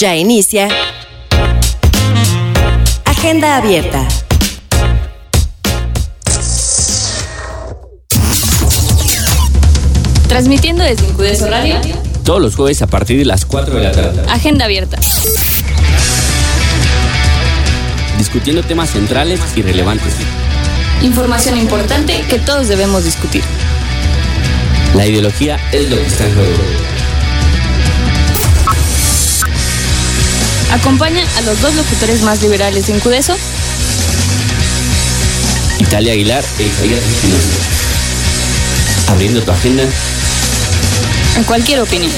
Ya inicia. Agenda abierta. Transmitiendo desde Incudeso Radio. Todos los jueves a partir de las 4 de la tarde. Agenda abierta. Discutiendo temas centrales y relevantes. Información importante que todos debemos discutir. La ideología es lo que está en juego. Acompaña a los dos locutores más liberales de Incudeso. Italia Aguilar e Isaías Espinosa. Abriendo tu agenda En cualquier opinión.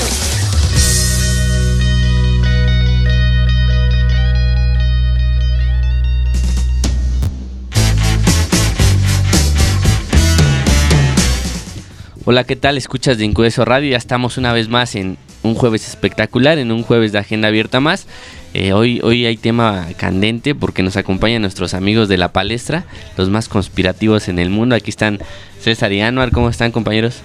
Hola, ¿qué tal? Escuchas de Incudeso Radio. Ya estamos una vez más en un jueves espectacular, en un jueves de agenda abierta más. Eh, hoy, hoy hay tema candente porque nos acompañan nuestros amigos de la palestra, los más conspirativos en el mundo. Aquí están César y Anuar. ¿Cómo están, compañeros?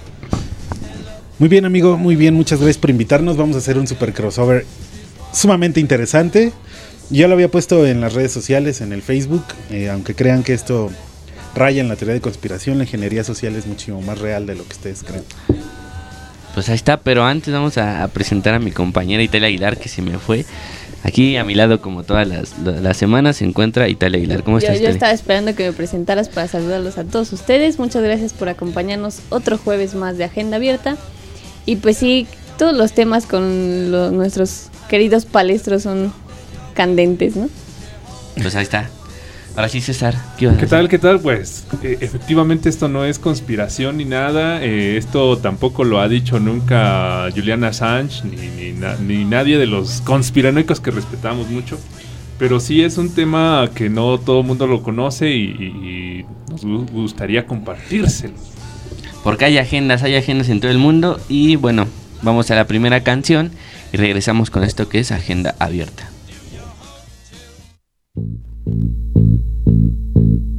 Muy bien, amigo, muy bien. Muchas gracias por invitarnos. Vamos a hacer un super crossover sumamente interesante. Ya lo había puesto en las redes sociales, en el Facebook, eh, aunque crean que esto raya en la teoría de conspiración, la ingeniería social es muchísimo más real de lo que ustedes creen. Pues ahí está, pero antes vamos a, a presentar a mi compañera Italia Aguilar que se me fue. Aquí a mi lado, como todas las, las semanas, se encuentra Italia Aguilar. ¿Cómo Yo, estás? yo Italia? estaba esperando que me presentaras para saludarlos a todos ustedes. Muchas gracias por acompañarnos otro jueves más de Agenda Abierta. Y pues sí, todos los temas con lo- nuestros queridos palestros son candentes, ¿no? Pues ahí está. Ahora sí, César. ¿Qué, ¿Qué tal? ¿Qué tal? Pues eh, efectivamente esto no es conspiración ni nada. eh, esto tampoco lo ha dicho nunca Julian Assange ni, ni na- ni nadie de los conspiranoicos que respetamos mucho. Pero sí es un tema que no todo el mundo lo conoce y, y- y nos gu- gustaría compartírselo. Porque hay agendas, hay agendas en todo el mundo. Y bueno, vamos a la primera canción y regresamos con esto que es Agenda Abierta. thank you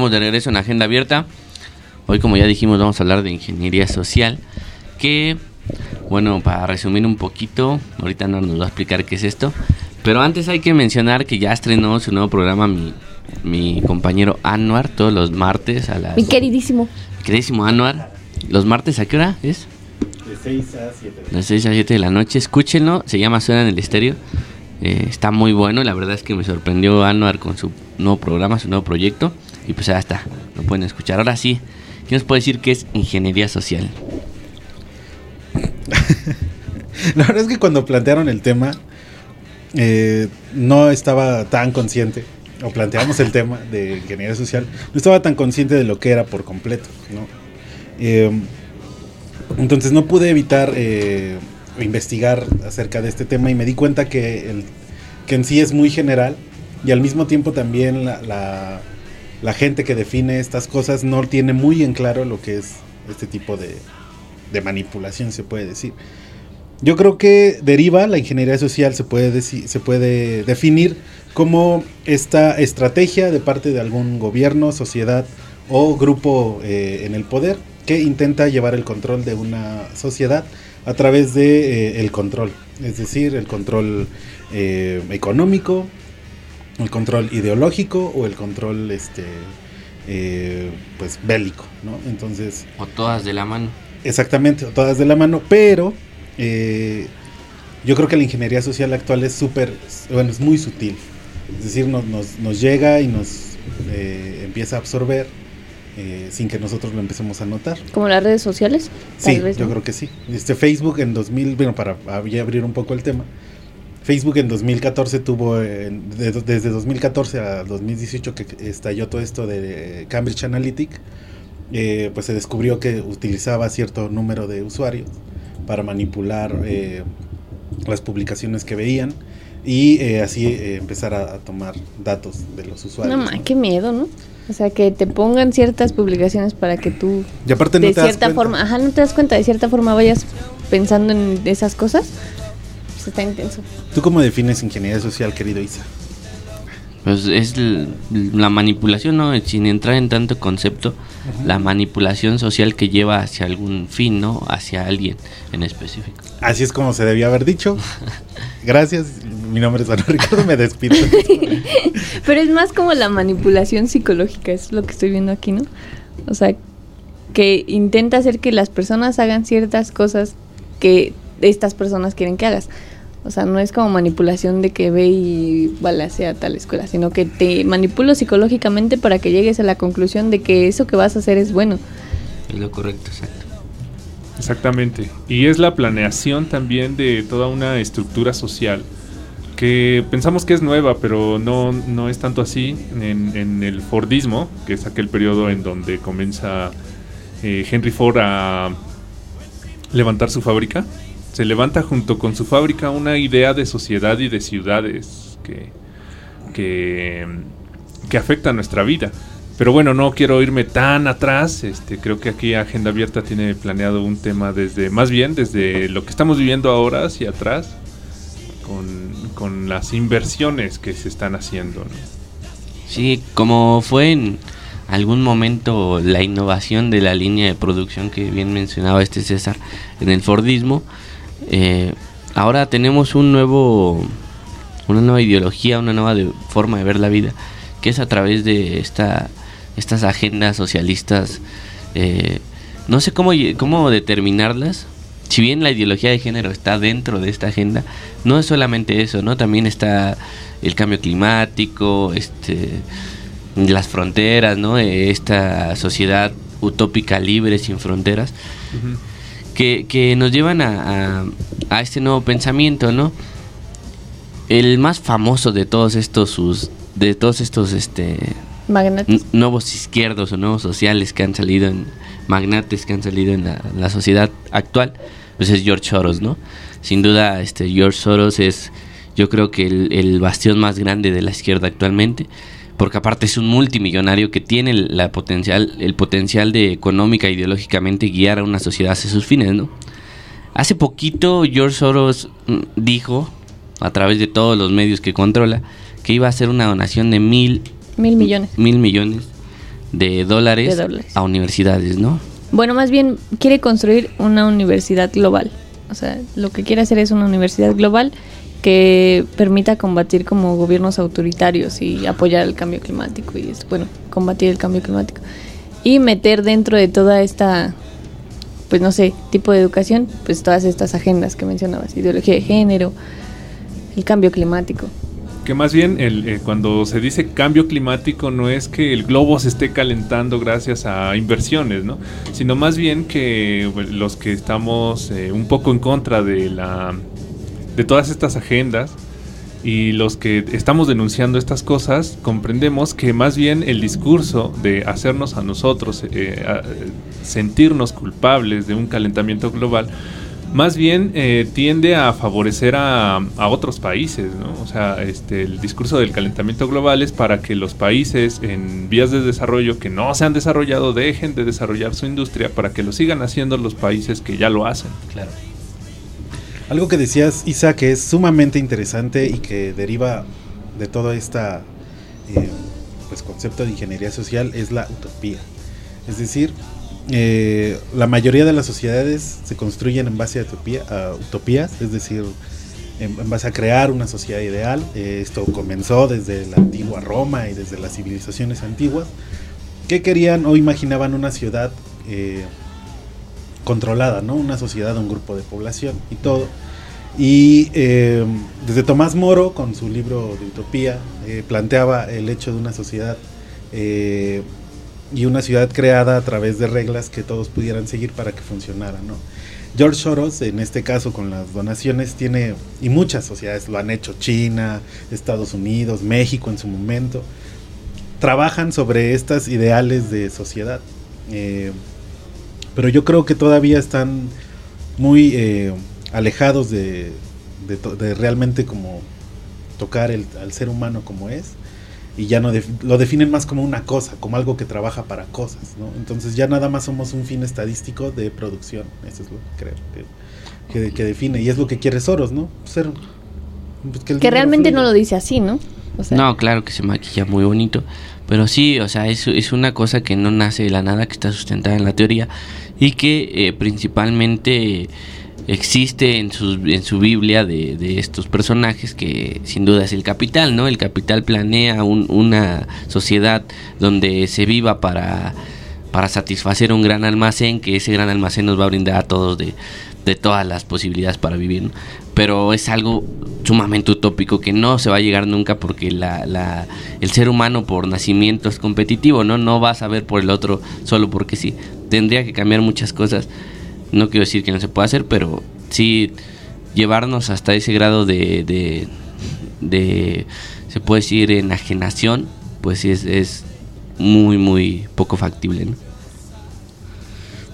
Estamos de regreso en Agenda Abierta. Hoy, como ya dijimos, vamos a hablar de ingeniería social. Que, bueno, para resumir un poquito, ahorita no nos va a explicar qué es esto. Pero antes hay que mencionar que ya estrenó su nuevo programa mi, mi compañero Anwar todos los martes a las. Mi queridísimo. Queridísimo Anwar. ¿Los martes a qué hora es? De 6 a 7. De 6 a 7 de la noche. Escúchenlo, se llama Suena en el Estéreo. Eh, está muy bueno, la verdad es que me sorprendió Anuar con su nuevo programa, su nuevo proyecto. Y pues ya está, lo pueden escuchar. Ahora sí, ¿quién nos puede decir qué es ingeniería social? La verdad es que cuando plantearon el tema, eh, no estaba tan consciente, o planteamos el tema de ingeniería social, no estaba tan consciente de lo que era por completo, ¿no? Eh, entonces no pude evitar eh, investigar acerca de este tema y me di cuenta que, el, que en sí es muy general y al mismo tiempo también la, la gente que define estas cosas no tiene muy en claro lo que es este tipo de, manipulación, se puede decir. Yo creo que deriva la ingeniería social se puede, se puede definir como esta estrategia de parte de algún gobierno, sociedad o grupo eh, en el poder que intenta llevar el control de una sociedad a través de eh, el control, es decir, el control eh, económico, el control ideológico o el control este eh, pues bélico, ¿no? Entonces O todas de la mano. Exactamente, todas de la mano, pero eh, yo creo que la ingeniería social actual es súper, bueno, es muy sutil. Es decir, nos, nos, nos llega y nos eh, empieza a absorber eh, sin que nosotros lo empecemos a notar. Como las redes sociales. Sí, yo ¿no? creo que sí. Este Facebook en 2000, bueno, para ya abrir un poco el tema, Facebook en 2014 tuvo, eh, de- desde 2014 a 2018 que estalló todo esto de Cambridge Analytic, eh, pues se descubrió que utilizaba cierto número de usuarios para manipular eh, las publicaciones que veían y eh, así eh, empezar a, a tomar datos de los usuarios. No, ma, qué miedo, ¿no? O sea, que te pongan ciertas publicaciones para que tú, Y aparte no de te cierta forma, ajá, no te das cuenta, de cierta forma vayas pensando en esas cosas. Pues está intenso. ¿Tú cómo defines ingeniería social, querido Isa? Pues es la manipulación, ¿no? Sin entrar en tanto concepto, la manipulación social que lleva hacia algún fin, ¿no? Hacia alguien en específico. Así es como se debía haber dicho. Gracias. Mi nombre es Ana Ricardo, me despido. Pero es más como la manipulación psicológica, es lo que estoy viendo aquí, ¿no? O sea, que intenta hacer que las personas hagan ciertas cosas que estas personas quieren que hagas. O sea, no es como manipulación de que ve y balacea tal escuela, sino que te manipulo psicológicamente para que llegues a la conclusión de que eso que vas a hacer es bueno. Es lo correcto, exacto. Exactamente. Y es la planeación también de toda una estructura social que pensamos que es nueva, pero no, no es tanto así. En, en el Fordismo, que es aquel periodo en donde comienza eh, Henry Ford a levantar su fábrica, se levanta junto con su fábrica una idea de sociedad y de ciudades que, que, que afecta nuestra vida. Pero bueno, no quiero irme tan atrás. Este, creo que aquí Agenda Abierta tiene planeado un tema desde, más bien desde lo que estamos viviendo ahora hacia atrás, con, con las inversiones que se están haciendo. ¿no? Sí, como fue en algún momento la innovación de la línea de producción que bien mencionaba este César en el Fordismo, eh, ahora tenemos un nuevo, una nueva ideología, una nueva de- forma de ver la vida, que es a través de esta, estas agendas socialistas. eh, no sé cómo, cómo determinarlas. Si bien la ideología de género está dentro de esta agenda, no es solamente eso, ¿no? También está el cambio climático, este, las fronteras, ¿no? Esta sociedad utópica libre sin fronteras que, que nos llevan a, a- a este nuevo pensamiento, ¿no? El más famoso de todos estos sus de todos estos este Magnates. nuevos izquierdos o nuevos sociales que han salido en magnates que han salido en la, la sociedad actual, pues es George Soros, ¿no? Sin duda, este George Soros es, yo creo que el, el bastión más grande de la izquierda actualmente, porque aparte es un multimillonario que tiene el- la potencial, el potencial de económica e ideológicamente guiar a una sociedad hacia sus fines, ¿no? Hace poquito George Soros mm, dijo, a través de todos los medios que controla, que iba a hacer una donación de mil Mil millones. mil millones de dólares, De dólares. a universidades, ¿no? Bueno, más bien quiere construir una universidad global. O sea, lo que quiere hacer es una universidad global que permita combatir como gobiernos autoritarios y apoyar el cambio climático y bueno, combatir el cambio climático y meter dentro de toda esta pues no sé, tipo de educación, pues todas estas agendas que mencionabas, ideología de género, el cambio climático. Que más bien el, eh, cuando se dice cambio climático no es que el globo se esté calentando gracias a inversiones, ¿no? Sino más bien que bueno, los que estamos eh, un poco en contra de la de todas estas agendas y los que estamos denunciando estas cosas comprendemos que más bien el discurso de hacernos a nosotros eh, sentirnos culpables de un calentamiento global más bien eh, tiende a favorecer a, a otros países, ¿no? O sea, este, el discurso del calentamiento global es para que los países en vías de desarrollo que no se han desarrollado dejen de desarrollar su industria para que lo sigan haciendo los países que ya lo hacen. Claro. Algo que decías, Isa, que es sumamente interesante y que deriva de todo este pues, concepto de ingeniería social es la utopía. Es decir, eh, la mayoría de las sociedades se construyen en base a, utopía, a utopías, es decir, en, en base a crear una sociedad ideal. Eh, esto comenzó desde la antigua Roma y desde las civilizaciones antiguas, que querían o imaginaban una ciudad eh, controlada, ¿no? Una sociedad, un grupo de población y todo. Y eh, desde Tomás Moro, con su libro de Utopía, eh, planteaba el hecho de una sociedad eh, y una ciudad creada a través de reglas que todos pudieran seguir para que funcionara, ¿no? George Soros, en este caso con las donaciones, tiene, y muchas sociedades lo han hecho, China, Estados Unidos, México en su momento, trabajan sobre estas ideales de sociedad. Pero yo creo que todavía están muy eh, alejados de, de, to- de realmente como tocar el, al ser humano como es y ya no def- lo definen más como una cosa, como algo que trabaja para cosas, ¿no? Entonces ya nada más somos un fin estadístico de producción, eso es lo que creo que, que, que define y es lo que quiere Soros, ¿no? Ser, pues, Que realmente no lo dice así, ¿no? O sea, No, claro que se maquilla muy bonito. Pero sí, o sea, es, es una cosa que no nace de la nada, que está sustentada en la teoría y que eh, principalmente existe en su, en su Biblia de, de estos personajes que sin duda es el capital, ¿no? El capital planea un- una sociedad donde se viva para, para satisfacer un gran almacén, que ese gran almacén nos va a brindar a todos de, de todas las posibilidades para vivir, pero es algo sumamente utópico que no se va a llegar nunca porque la, la- el ser humano por nacimiento es competitivo, ¿no? No va a saber por el otro solo porque sí. Tendría que cambiar muchas cosas. No quiero decir que no se pueda hacer, pero sí llevarnos hasta ese grado de, de, se puede decir, enajenación, pues sí es, es muy, muy poco factible, ¿no?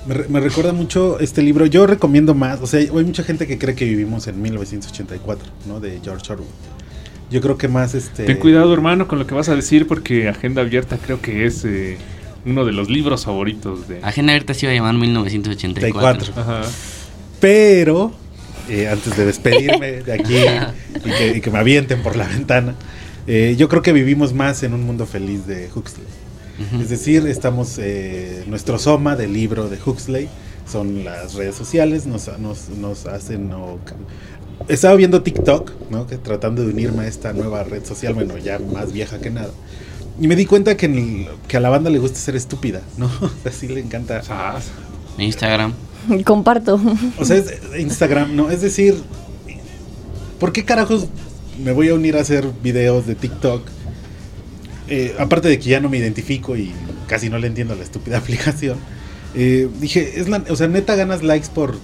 Me, re- me recuerda mucho este libro. Yo recomiendo más. O sea, hay mucha gente que cree que vivimos en 1984, ¿no? De George Orwell. Yo creo que más este. Ten cuidado, hermano, con lo que vas a decir, porque Agenda Abierta creo que es eh, uno de los libros favoritos de. Agenda Abierta se iba a llamar 1984. 84. Ajá. Pero, eh, antes de despedirme de aquí y que, y que me avienten por la ventana, eh, yo creo que vivimos más en un mundo feliz de Huxley. Ujú. Es decir, estamos, eh, nuestro soma del libro de Huxley son las redes sociales, nos, nos, nos hacen... o- estaba viendo TikTok, ¿no? que tratando de unirme a esta nueva red social, bueno, ya más vieja que nada. Y me di cuenta que, en el- que a la banda le gusta ser estúpida, ¿no? Así le encanta. Sas. Instagram. comparto. O sea, es Instagram, ¿no? Es decir, ¿por qué carajos me voy a unir a hacer videos de TikTok? Eh, aparte de que ya no me identifico y casi no le entiendo a la estúpida aplicación. eh, dije, es la, o sea, neta ganas likes por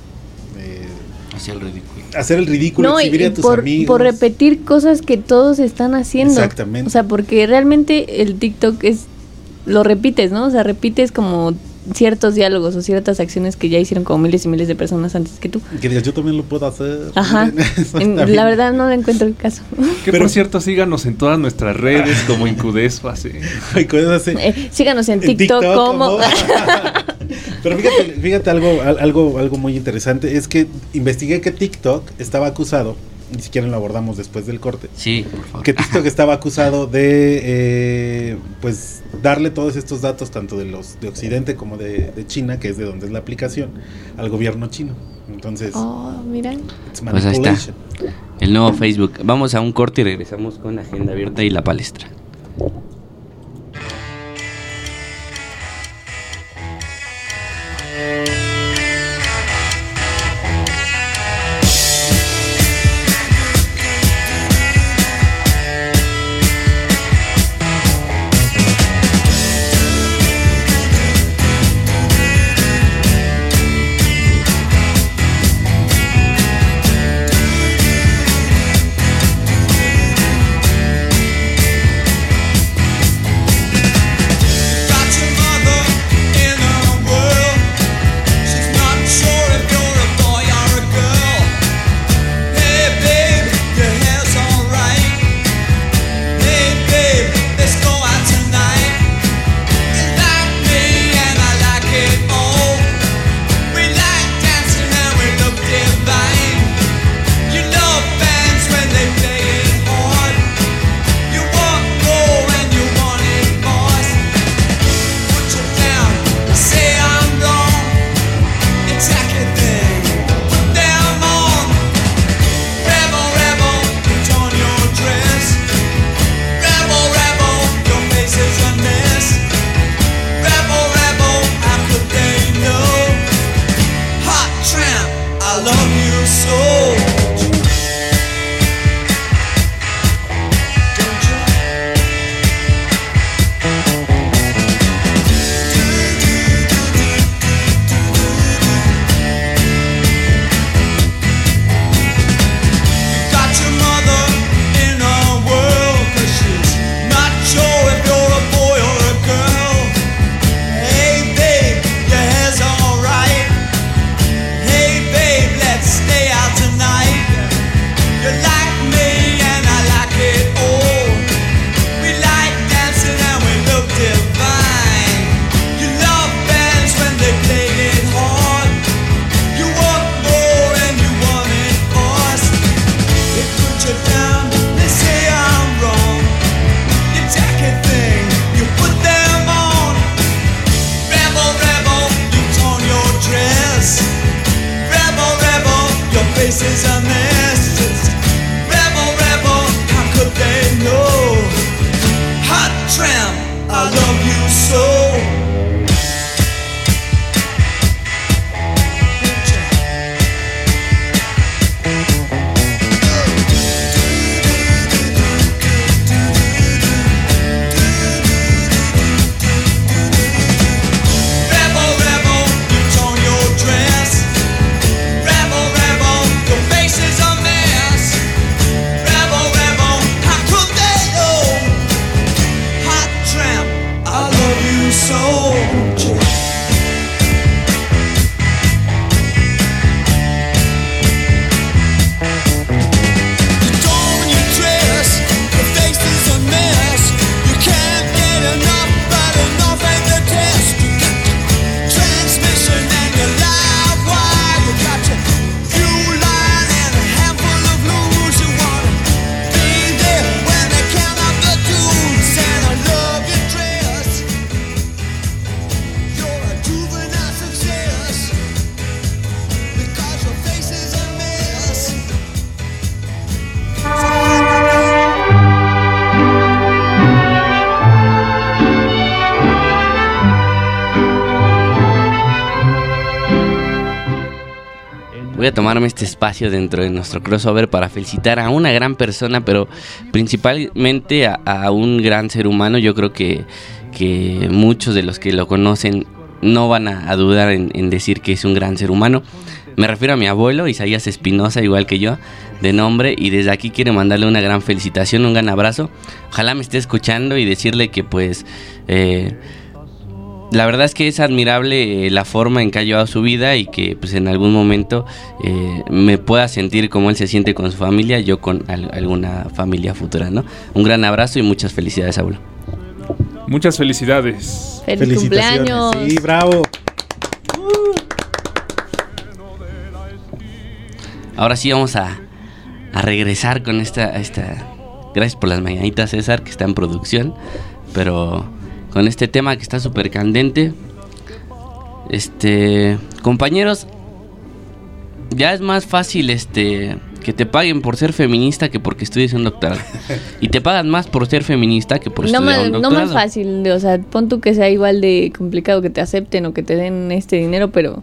eh, Hacia el ridículo. hacer el ridículo, No, y, exhibir y a tus por, amigos. por repetir cosas que todos están haciendo. Exactamente. O sea, porque realmente el TikTok es lo repites, ¿no? O sea, repites como ciertos diálogos o ciertas acciones que ya hicieron como miles y miles de personas antes que tú. Que digas, yo también lo puedo hacer. Ajá. Miren, En- la verdad no le encuentro el caso. Que Pero- por cierto, síganos en todas nuestras redes como cosas así. Eh, síganos en En TikTok, como... ¿cómo? Pero fíjate, fíjate algo, al- algo, algo muy interesante, es que investigué que TikTok estaba acusado ni siquiera lo abordamos después del corte. Sí, por favor. Que TikTok estaba acusado de, eh, pues, darle todos estos datos, tanto de los de Occidente como de, de China, que es de donde es la aplicación, al gobierno chino. Entonces, Oh, mira. it's Pues ahí está. El nuevo Facebook. Vamos a un corte y regresamos con la agenda abierta y la palestra. Dentro de nuestro crossover para felicitar a una gran persona, pero principalmente a, un gran ser humano. Yo creo que, que muchos de los que lo conocen no van a, a dudar en, en decir que es un gran ser humano. Me refiero a mi abuelo, Isaías Espinosa, igual que yo, de nombre, y desde aquí quiero mandarle una gran felicitación, un gran abrazo. Ojalá me esté escuchando y decirle que pues... eh, la verdad es que es admirable eh, la forma en que ha llevado su vida y que pues en algún momento eh, me pueda sentir como él se siente con su familia, yo con al- alguna familia futura, ¿no? Un gran abrazo y muchas felicidades, abuelo. Muchas felicidades. ¡Feliz cumpleaños! Sí, bravo. Ahora sí vamos a, a regresar con esta, esta... Gracias por las mañanitas, César, que está en producción. Pero con este tema que está súper candente. Este, compañeros, ya es más fácil este que te paguen por ser feminista que porque estudies un doctorado. y te pagan más por ser feminista que por no estudiar más, un no doctorado. más fácil, o sea, pon tú que sea igual de complicado que te acepten o que te den este dinero, pero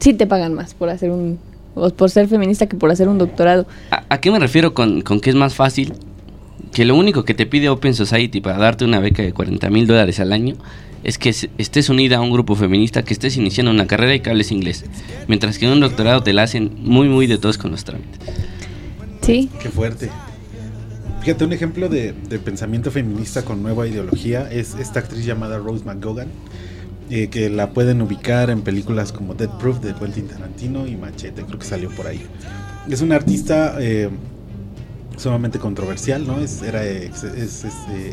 sí te pagan más por hacer un o por ser feminista que por hacer un doctorado. ¿A, a qué me refiero con, con que es más fácil? Que lo único que te pide Open Society para darte una beca de 40 mil dólares al año es que estés unida a un grupo feminista, que estés iniciando una carrera y que hables inglés. Mientras que en un doctorado te la hacen muy, muy de todos con los trámites. Sí, Qué fuerte. Fíjate, un ejemplo de, de pensamiento feminista con nueva ideología es esta actriz llamada Rose McGowan, eh, que la pueden ubicar en películas como Dead Proof de Quentin Tarantino y Machete, creo que salió por ahí. Es una artista eh, sumamente controversial, ¿no? Es, era eh,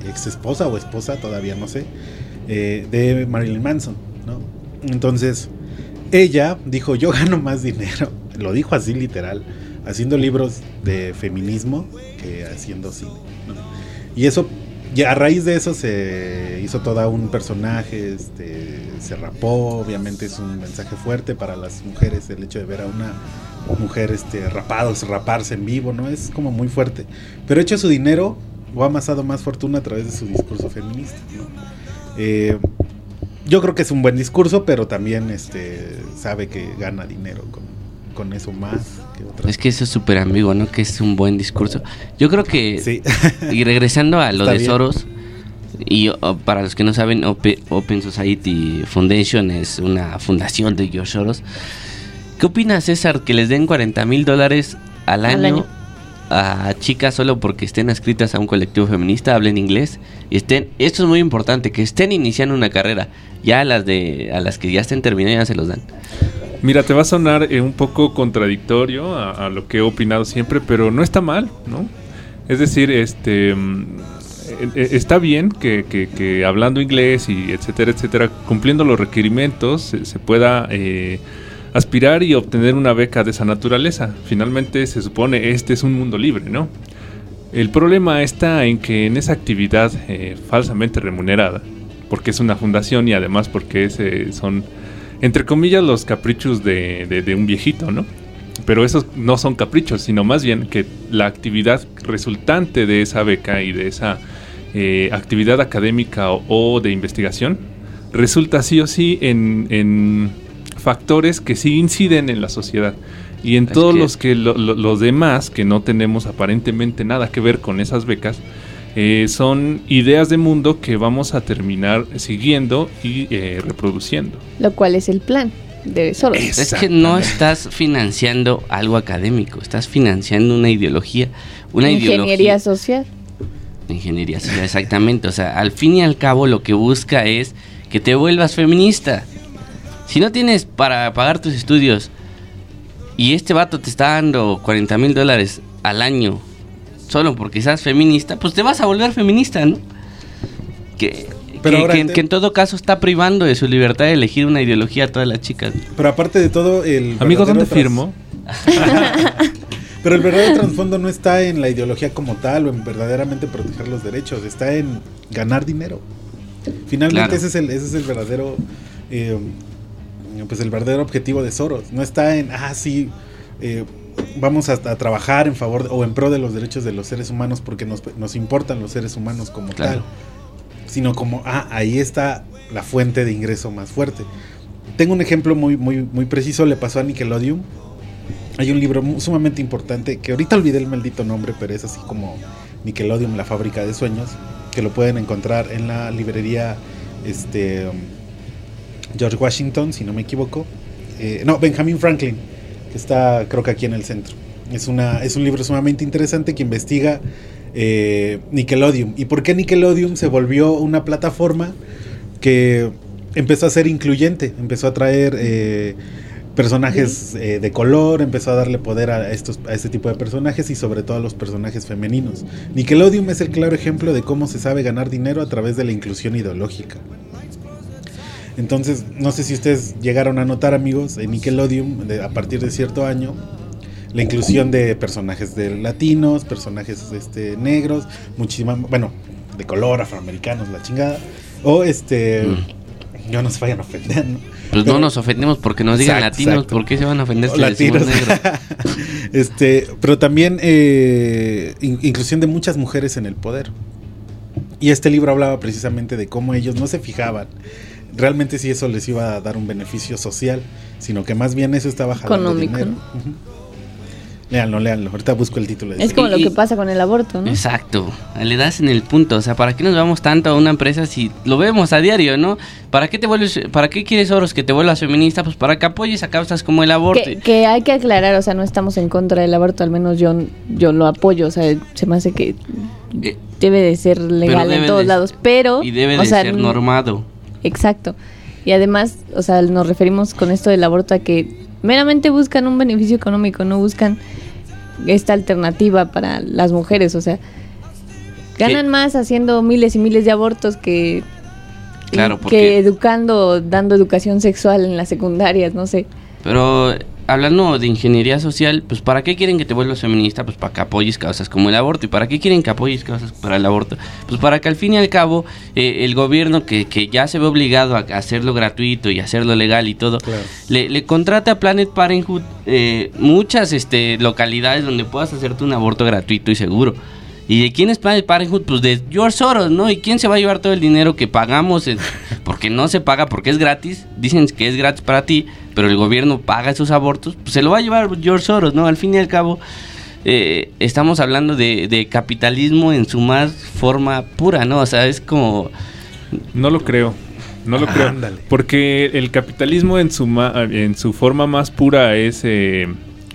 ex esposa o esposa, todavía no sé, eh, de Marilyn Manson, ¿no? Entonces, ella dijo, yo gano más dinero, lo dijo así literal, haciendo libros de feminismo que haciendo cine. Y eso, a raíz de eso se hizo toda un personaje, este, se rapó, obviamente es un mensaje fuerte para las mujeres el hecho de ver a una mujer este, rapados, raparse en vivo, ¿no? Es como muy fuerte. Pero ha hecho su dinero o ha amasado más fortuna a través de su discurso feminista, ¿no? Eh, yo creo que es un buen discurso, pero también este, sabe que gana dinero con, con eso más que otras. Es que eso es súper ambiguo, ¿no? Que es un buen discurso. Yo creo que... Sí. Y regresando a lo Está de bien. Soros, y o, para los que no saben, Ope- Open Society Foundation es una fundación de George Soros. ¿Qué opinas, César, que les den 40 mil dólares al Al año, a chicas solo porque estén escritas a un colectivo feminista, hablen inglés y estén, esto es muy importante, que estén iniciando una carrera, ya a las de a las que ya estén terminando ya se los dan. Mira, te va a sonar eh, un poco contradictorio a, a lo que he opinado siempre, pero no está mal, ¿no? Es decir, este mm, eh, eh, está bien que, que- que hablando inglés y etcétera, etcétera, cumpliendo los requerimientos, se, se pueda eh, aspirar y obtener una beca de esa naturaleza. Finalmente se supone este es un mundo libre, ¿no? El problema está en que en esa actividad eh, falsamente remunerada, porque es una fundación y además porque es, son, entre comillas, los caprichos de, de- de un viejito, ¿no? Pero esos no son caprichos, sino más bien que la actividad resultante de esa beca y de esa eh, actividad académica o, o de investigación resulta sí o sí en, en factores que sí inciden en la sociedad. Y en Es todos que- los que lo- lo- los demás que no tenemos aparentemente nada que ver con esas becas eh, son ideas de mundo que vamos a terminar siguiendo y eh, reproduciendo. lo cual es el plan de Soros. Es que no estás financiando algo académico, estás financiando una ideología, una Ingeniería ideología social. Ingeniería social, exactamente. O sea, al fin y al cabo lo que busca es que te vuelvas feminista. Si no tienes para pagar tus estudios y este vato te está dando 40 mil dólares al año solo porque seas feminista, pues te vas a volver feminista, ¿no? Que, Pero que- ahora que- te- que en todo caso está privando de su libertad de elegir una ideología a todas las chicas. Pero aparte de todo, el. Amigo, ¿dónde tras- firmo? Pero el verdadero trasfondo no está en la ideología como tal o en verdaderamente proteger los derechos, está en ganar dinero. Finalmente Claro. ese es el, ese es el verdadero, eh, pues el verdadero objetivo de Soros. No está en, ah, sí, eh, vamos a, a trabajar en favor de- o en pro de los derechos de los seres humanos porque nos, nos importan los seres humanos como Claro. tal, sino como, ah, ahí está la fuente de ingreso más fuerte. Tengo un ejemplo muy, muy, muy preciso, le pasó a Nickelodeon. Hay un libro sumamente importante que ahorita olvidé el maldito nombre, pero es así como Nickelodeon, la fábrica de sueños, que lo pueden encontrar en la librería este, George Washington, si no me equivoco. Eh, no, Benjamin Franklin, que está creo que aquí en el centro. Es, una, es un libro sumamente interesante que investiga eh, Nickelodeon y por qué Nickelodeon se volvió una plataforma que empezó a ser incluyente, empezó a traer eh, personajes eh, de color, empezó a darle poder a, estos, a este tipo de personajes y sobre todo a los personajes femeninos. Nickelodeon es el claro ejemplo de cómo se sabe ganar dinero a través de la inclusión ideológica. Entonces, no sé si ustedes llegaron a notar, amigos, en Nickelodeon, de- a partir de cierto año, la inclusión de personajes de latinos, personajes este, negros, muchísima, bueno, de color, afroamericanos, la chingada. O este, yo no se vayan a ofender, ¿no? Pues Pero- no nos ofendemos porque nos digan Exacto, latinos, exacto. ¿por qué se van a ofender si latinos. negros? este, pero también eh, in- inclusión de muchas mujeres en el poder. Y este libro hablaba precisamente de cómo ellos no se fijaban realmente si eso les iba a dar un beneficio social, sino que más bien eso estaba jalando Económico, dinero. Ujú. Léanlo, léanlo. Ahorita busco el título. de Es como lo que pasa con el aborto, ¿no? Exacto, le das en el punto, o sea, ¿para qué nos vamos tanto a una empresa si lo vemos a diario, no? ¿Para qué te vuelves, para qué quieres Oros que te vuelvas feminista? Pues para que apoyes a causas como el aborto. Que, que hay que aclarar, o sea, no estamos en contra del aborto, al menos yo, yo lo apoyo, o sea, se me hace que Eh, debe de ser legal en todos de- lados, pero... y debe o de sea, ser normado. Exacto. Y además, o sea, nos referimos con esto del aborto a que meramente buscan un beneficio económico, no buscan esta alternativa para las mujeres, o sea, ganan más haciendo miles y miles de abortos que Claro, que educando, dando educación sexual en las secundarias, no sé. Pero hablando de ingeniería social, pues ¿para qué quieren que te vuelvas feminista? Pues para que apoyes causas como el aborto. ¿Y para qué quieren que apoyes causas para el aborto? Pues para que al fin y al cabo eh, el gobierno que, que ya se ve obligado a hacerlo gratuito y hacerlo legal y todo, Claro. le, le contrata a Planet Parenthood eh, muchas este, localidades donde puedas hacerte un aborto gratuito y seguro. ¿Y de quién es Planet Parenthood? Pues de George Soros, ¿no? ¿Y quién se va a llevar todo el dinero que pagamos? Porque no se paga, porque es gratis. Dicen que es gratis para ti, pero el gobierno paga esos abortos. Pues se lo va a llevar George Soros, ¿no? Al fin y al cabo, eh, estamos hablando de, de capitalismo en su más forma pura, ¿no? O sea, es como... No lo creo. No lo creo. Ándale. Porque el capitalismo en su, ma- en su forma más pura es, eh,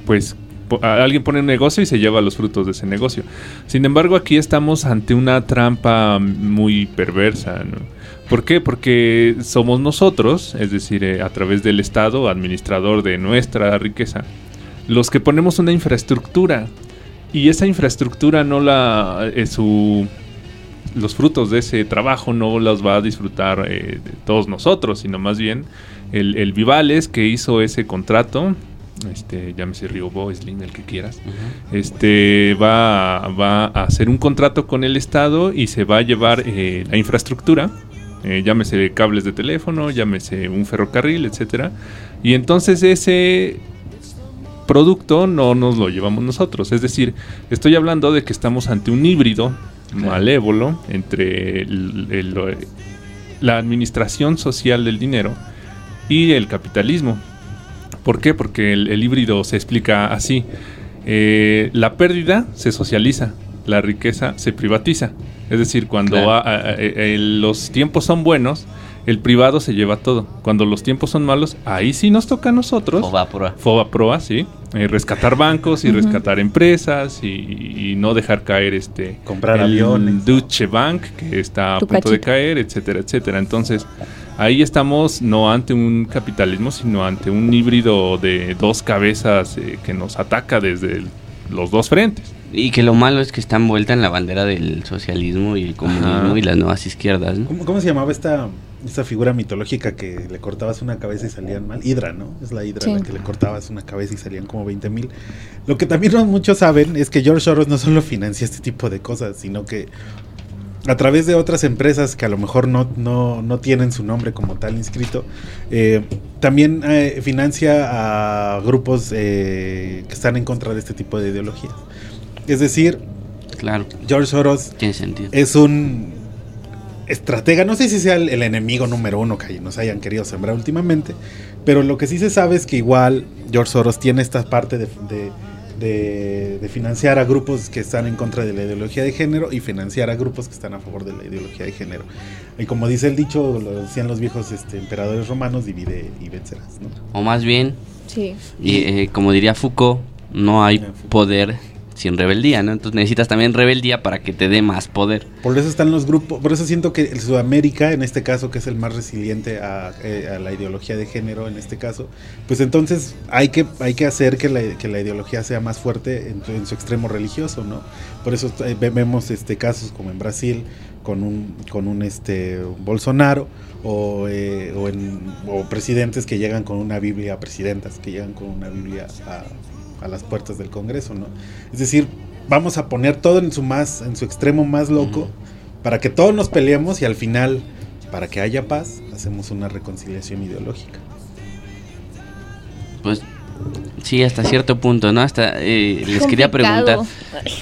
pues, po- a- alguien pone un negocio y se lleva los frutos de ese negocio. Sin embargo, aquí estamos ante una trampa muy perversa. ¿no? ¿Por qué? Porque somos nosotros, es decir, eh, a través del Estado, administrador de nuestra riqueza, los que ponemos una infraestructura. Y esa infraestructura no la... eh, su los frutos de ese trabajo no los va a disfrutar eh, de todos nosotros, sino más bien el, el Vivales que hizo ese contrato, este, llámese Riobó, Slim, el que quieras, este, va, a- va a hacer un contrato con el Estado y se va a llevar eh, la infraestructura, eh, llámese cables de teléfono, llámese un ferrocarril, etcétera, y entonces ese producto no nos lo llevamos nosotros. Es decir, estoy hablando de que estamos ante un híbrido Claro. malévolo entre el- el- la administración social del dinero y el capitalismo. ¿Por qué? Porque el, el híbrido se explica así. Eh, la pérdida se socializa, la riqueza se privatiza. Es decir, cuando Claro. a- a- a- eh, los tiempos son buenos, el privado se lleva todo. Cuando los tiempos son malos, ahí sí nos toca a nosotros. O va por Foba Proa, sí. Eh, rescatar bancos y rescatar empresas y, y no dejar caer este Comprar el aviones. Deutsche Bank que está a Tu punto de caer, etcétera, etcétera. Entonces, ahí estamos no ante un capitalismo, sino ante un híbrido de dos cabezas eh, que nos ataca desde el- los dos frentes. Y que lo malo es que está envuelta en la bandera del socialismo y el comunismo Ajá. y las nuevas izquierdas, ¿no? ¿Cómo, cómo se llamaba esta, esta figura mitológica que le cortabas una cabeza y salían mal? Hidra, ¿no? Es la Hidra Sí. la que le cortabas una cabeza y salían como 20 mil. Lo que también no muchos saben es que George Soros no solo financia este tipo de cosas, sino que a través de otras empresas que a lo mejor no, no, no tienen su nombre como tal inscrito, eh, también eh, financia a grupos eh, que están en contra de este tipo de ideologías. Es decir, Claro, George Soros tiene sentido. es un estratega, no sé si sea el, el enemigo número uno que nos hayan querido sembrar últimamente, pero lo que sí se sabe es que igual George Soros tiene esta parte de, de- de- de financiar a grupos que están en contra de la ideología de género y financiar a grupos que están a favor de la ideología de género. Y como dice el dicho, lo decían los viejos este, emperadores romanos, divide y vencerás. ¿no? O más bien, Sí. y, eh, como diría Foucault, no hay poder sin rebeldía, ¿no? Entonces necesitas también rebeldía para que te dé más poder. Por eso están los grupos, por eso siento que el Sudamérica, en este caso, que es el más resiliente a, eh, la ideología de género, en este caso, pues entonces hay que, hay que hacer que la, que la ideología sea más fuerte en, en su extremo religioso, ¿no? Por eso eh, ve- vemos este casos como en Brasil, con un, con un este Bolsonaro, o, eh, o, en, o presidentes que llegan con una Biblia, presidentas que llegan con una Biblia a, a las puertas del Congreso, ¿no? Es decir, vamos a poner todo en su más, en su extremo más loco, para que todos nos peleemos y al final, para que haya paz, hacemos una reconciliación ideológica. Pues sí, hasta cierto punto, ¿no? Hasta eh, les quería preguntar.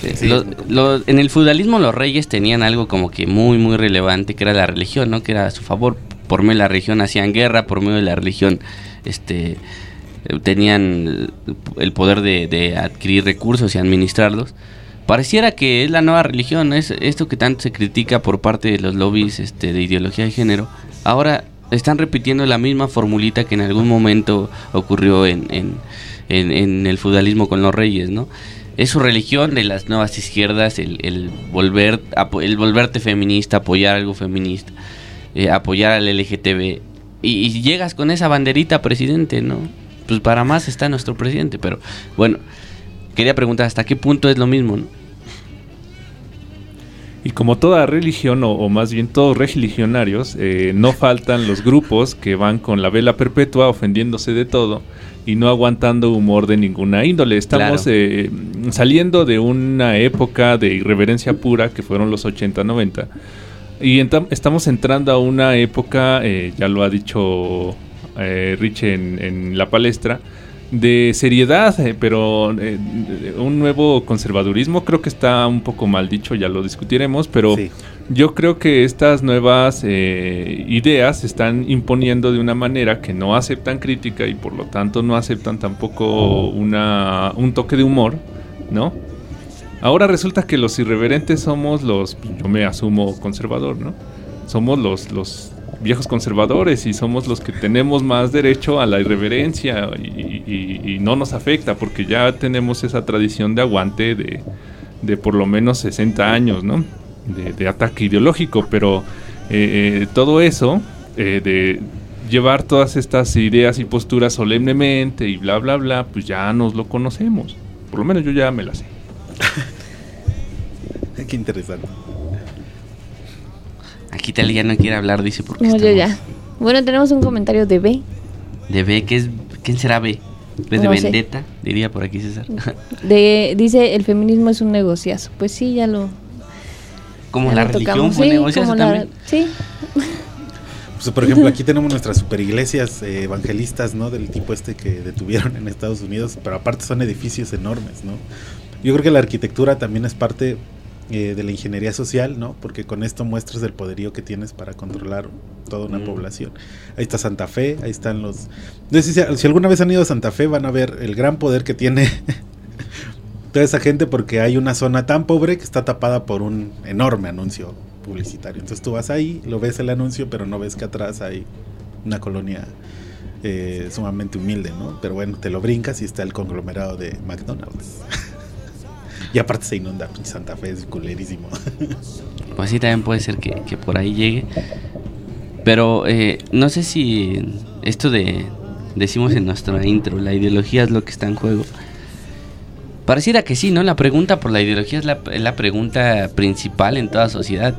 eh, lo- lo- en el feudalismo los reyes tenían algo como que muy, muy relevante, que era la religión, ¿no? Que era a su favor. Por medio de la religión hacían guerra, por medio de la religión este, tenían el poder de, adquirir recursos y administrarlos. Pareciera que es la nueva religión, es esto que tanto se critica por parte de los lobbies este, de ideología de género. Ahora están repitiendo la misma formulita que en algún momento ocurrió en, el feudalismo con los reyes, ¿no? Es su religión de las nuevas izquierdas, el, volver, el volverte feminista, apoyar algo feminista, eh, apoyar al LGTB. Y llegas con esa banderita, presidente, ¿no? Pues para más está nuestro presidente, pero bueno, quería preguntar hasta qué punto es lo mismo, ¿no? Y como toda religión, o, o más bien todos religionarios, eh, no faltan los grupos que van con la vela perpetua ofendiéndose de todo y no aguantando humor de ninguna índole. Estamos Claro. eh, saliendo de una época de irreverencia pura que fueron los 80-90 y estamos entrando a una época, eh, ya lo ha dicho eh, Rich en, en la palestra, de seriedad, eh, pero eh, un nuevo conservadurismo creo que está un poco mal dicho, ya lo discutiremos, pero Sí. yo creo que estas nuevas eh, ideas se están imponiendo de una manera que no aceptan crítica y por lo tanto no aceptan tampoco una, un toque de humor, ¿no? Ahora resulta que los irreverentes somos los, yo me asumo conservador, ¿no? Somos los, los viejos conservadores y somos los que tenemos más derecho a la irreverencia y, no nos afecta porque ya tenemos esa tradición de aguante de, de por lo menos 60 años, ¿no? De, de ataque ideológico, pero eh, eh, todo eso eh, de llevar todas estas ideas y posturas solemnemente y bla, bla, bla, pues ya nos lo conocemos. Por lo menos yo ya me la sé. Qué interesante. Aquí Tali ya no quiere hablar, dice, porque No, yo estamos ya. Bueno, tenemos un comentario de B. De B, ¿qué es, ¿quién será B? ¿B de No sé. vendetta? Diría por aquí César. De, dice, el feminismo es un negociazo. Pues sí, ya lo, Como ya la lo religión tocamos. fue Sí, negociazo como la- también. Sí, Pues, por ejemplo, aquí tenemos nuestras super iglesias eh, evangelistas, ¿no? Del tipo este que detuvieron en Estados Unidos, pero aparte son edificios enormes, ¿no? Yo creo que la arquitectura también es parte eh, de la ingeniería social, ¿no? Porque con esto muestras el poderío que tienes para controlar toda una Mm. población. Ahí está Santa Fe, ahí están los... No sé si, si alguna vez han ido a Santa Fe van a ver el gran poder que tiene toda esa gente porque hay una zona tan pobre que está tapada por un enorme anuncio publicitario. Entonces tú vas ahí, lo ves el anuncio, pero no ves que atrás hay una colonia eh, sumamente humilde, ¿no? Pero bueno, te lo brincas y está el conglomerado de McDonald's. y aparte se inunda, Santa Fe es culerísimo. Pues sí, también puede ser que, que por ahí llegue. Pero eh, no sé si esto de, decimos en nuestra intro, la ideología es lo que está en juego. Pareciera que sí, ¿no? La pregunta por la ideología es la, la pregunta principal en toda sociedad.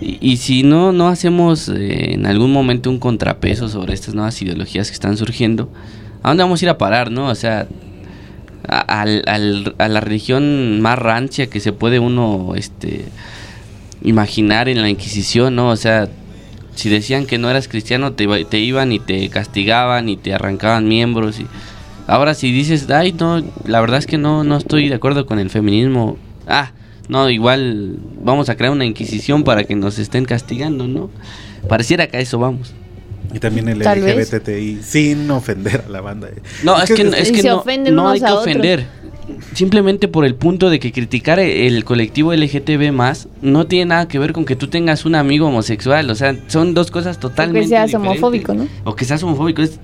Y, y si no, no hacemos eh, en algún momento un contrapeso sobre estas nuevas ideologías que están surgiendo, ¿a dónde vamos a ir a parar, no? O sea, a, al- a la religión más rancia que se puede uno este, imaginar en la Inquisición, ¿no? O sea, si decían que no eras cristiano, te, te iban y te castigaban y te arrancaban miembros. Y ahora si dices, ay, no, la verdad es que no, no estoy de acuerdo con el feminismo. Ah, no, igual vamos a crear una Inquisición para que nos estén castigando, ¿no? Pareciera que a eso vamos. Y también el Tal vez. LGBTI, sin ofender a la banda. No, es que, es que no, no hay que ofender. Simplemente por el punto de que criticar el colectivo LGTB más no tiene nada que ver con que tú tengas un amigo homosexual. O sea, son dos cosas totalmente seas diferentes. homofóbico, ¿no? O que seas homofóbico, es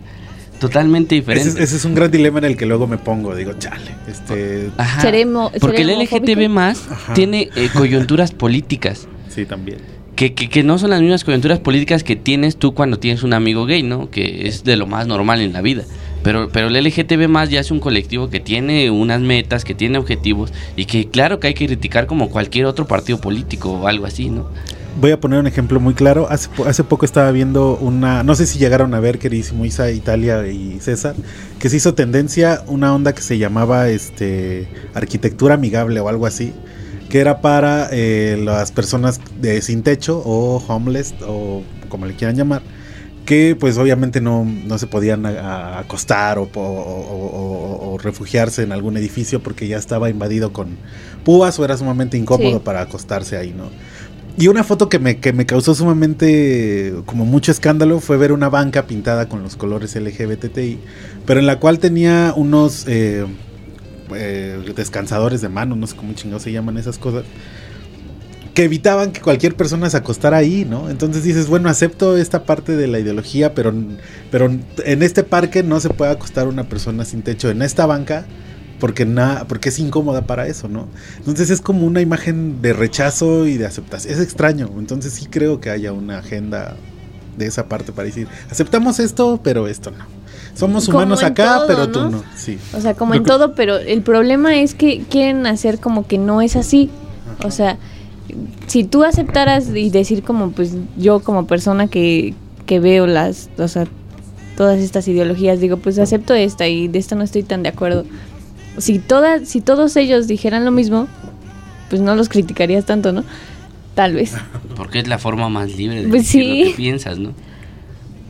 totalmente diferente. Ese, ese es un gran dilema en el que luego me pongo, digo, chale, este, Ajá. Seremo- Porque el LGTB más tiene eh, coyunturas políticas. sí, también. Que, que, que no son las mismas coyunturas políticas que tienes tú cuando tienes un amigo gay, ¿no? Que es de lo más normal en la vida. Pero, pero el LGTB más ya es un colectivo que tiene unas metas, que tiene objetivos y que claro que hay que criticar como cualquier otro partido político o algo así, ¿no? voy a poner un ejemplo muy claro. Hace, hace poco estaba viendo una, no sé si llegaron a ver, queridísimo Isa, Italia y César, que se hizo tendencia una onda que se llamaba este arquitectura amigable o algo así, que era para eh, las personas de sin techo o homeless o como le quieran llamar, que pues obviamente no, no se podían a- a- acostar o, po- o- o- o- o refugiarse en algún edificio porque ya estaba invadido con púas o era sumamente incómodo Sí. para acostarse ahí, ¿no? Y una foto que me, que me causó sumamente como mucho escándalo fue ver una banca pintada con los colores LGBTI, pero en la cual tenía unos eh, eh, descansadores de mano, no sé cómo chingados se llaman esas cosas, que evitaban que cualquier persona se acostara ahí, ¿no? Entonces dices, bueno, acepto esta parte de la ideología, pero, pero en este parque no se puede acostar una persona sin techo, en esta banca porque na- porque es incómoda para eso, ¿no? Entonces es como una imagen de rechazo y de aceptación. Es extraño. Entonces sí creo que haya una agenda de esa parte para decir, aceptamos esto, pero esto no. Somos humanos acá, todo, pero tú ¿no? no. Sí. O sea, como Lo en que- todo, pero el problema es que quieren hacer como que no es así. O sea, si tú aceptaras y decir como pues yo como persona que, que veo las, o sea, todas estas ideologías, digo, pues acepto esta y de esta no estoy tan de acuerdo. Si todas, si todos ellos dijeran lo mismo, pues no los criticarías tanto, ¿no? Tal vez. Porque es la forma más libre de Pues decir sí. lo que piensas, ¿no?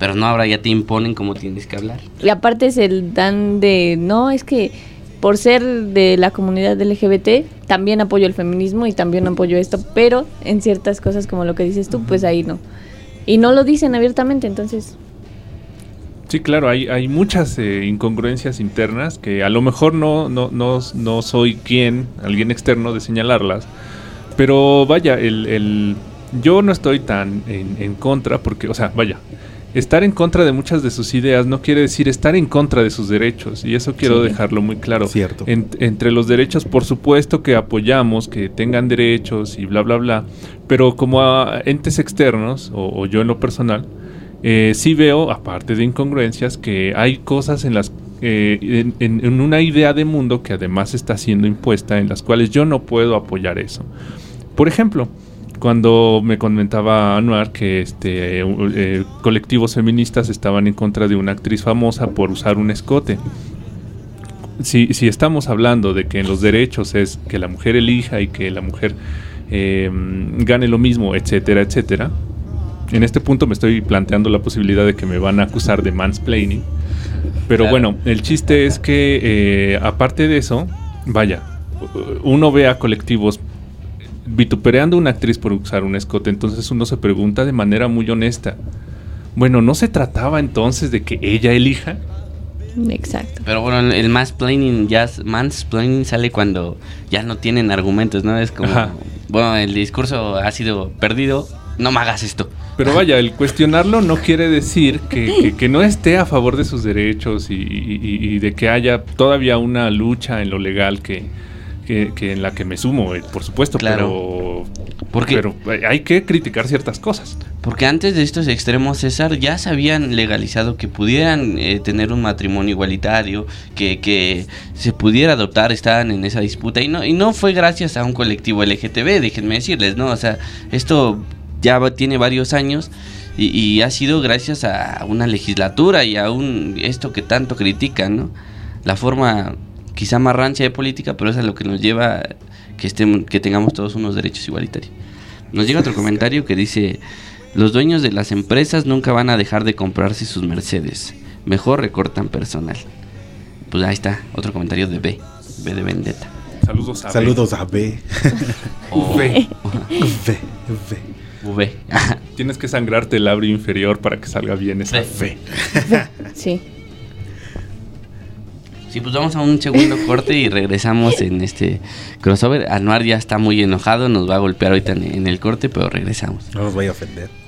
Pero no, ahora ya te imponen cómo tienes que hablar. Y aparte es el dan de, no, es que por ser de la comunidad LGBT, también apoyo el feminismo y también apoyo esto, pero en ciertas cosas como lo que dices tú, pues ahí no. Y no lo dicen abiertamente, entonces, Sí, claro, hay, hay muchas eh, incongruencias internas que a lo mejor no, no, no, no soy quien, alguien externo, de señalarlas. Pero vaya, el, el- yo no estoy tan en, en contra, porque, o sea, vaya, estar en contra de muchas de sus ideas no quiere decir estar en contra de sus derechos. Y eso quiero Sí. dejarlo muy claro. Cierto. En- entre los derechos, por supuesto que apoyamos que tengan derechos y bla, bla, bla. Pero como a entes externos, o, o yo en lo personal, eh, sí veo, aparte de incongruencias, que hay cosas en las eh, en, en- en una idea de mundo que además está siendo impuesta, en las cuales yo no puedo apoyar eso. Por ejemplo, cuando me comentaba Anuar que este eh, eh, colectivos feministas estaban en contra de una actriz famosa por usar un escote. Si, si estamos hablando de que en los derechos es que la mujer elija y que la mujer eh, gane lo mismo, etcétera, etcétera, en este punto me estoy planteando la posibilidad de que me van a acusar de mansplaining. Pero Claro. bueno, el chiste es que eh, aparte de eso, vaya, uno ve a colectivos vituperando a una actriz por usar un escote, entonces uno se pregunta de manera muy honesta, bueno, ¿no se trataba entonces de que ella elija? exacto. Pero bueno, el- mansplaining, ya, mansplaining sale cuando ya no tienen argumentos, ¿no? Es como, Ajá. bueno, el discurso ha sido perdido, no me hagas esto. Pero vaya, el cuestionarlo no quiere decir que, que- que no esté a favor de sus derechos y- y de que haya todavía una lucha en lo legal que, que- que en la que me sumo, eh, por supuesto, Claro. pero, Porque- pero eh, hay que criticar ciertas cosas. Porque antes de estos extremos, César, ya se habían legalizado que pudieran eh, tener un matrimonio igualitario, que, que se pudiera adoptar, estaban en esa disputa. Y no, y no fue gracias a un colectivo LGTB, déjenme decirles, ¿no? O sea, esto ya va- tiene varios años y, y ha sido gracias a una legislatura y a un esto que tanto critican, ¿no? La forma quizá más rancia de política, pero eso es lo que nos lleva que, estemos, que tengamos todos unos derechos igualitarios. Nos llega otro comentario que dice, los dueños de las empresas nunca van a dejar de comprarse sus Mercedes, mejor recortan personal. Pues ahí está, otro comentario de B, B de Vendetta. Saludos a B. Saludos a B. O B. B. B. V. Tienes que sangrarte el labio inferior para que salga bien esa B. fe. Sí. Sí, pues vamos a un segundo corte y regresamos en este crossover. Anuar ya está muy enojado, nos va a golpear ahorita en, el corte, pero regresamos. No nos vaya a ofender.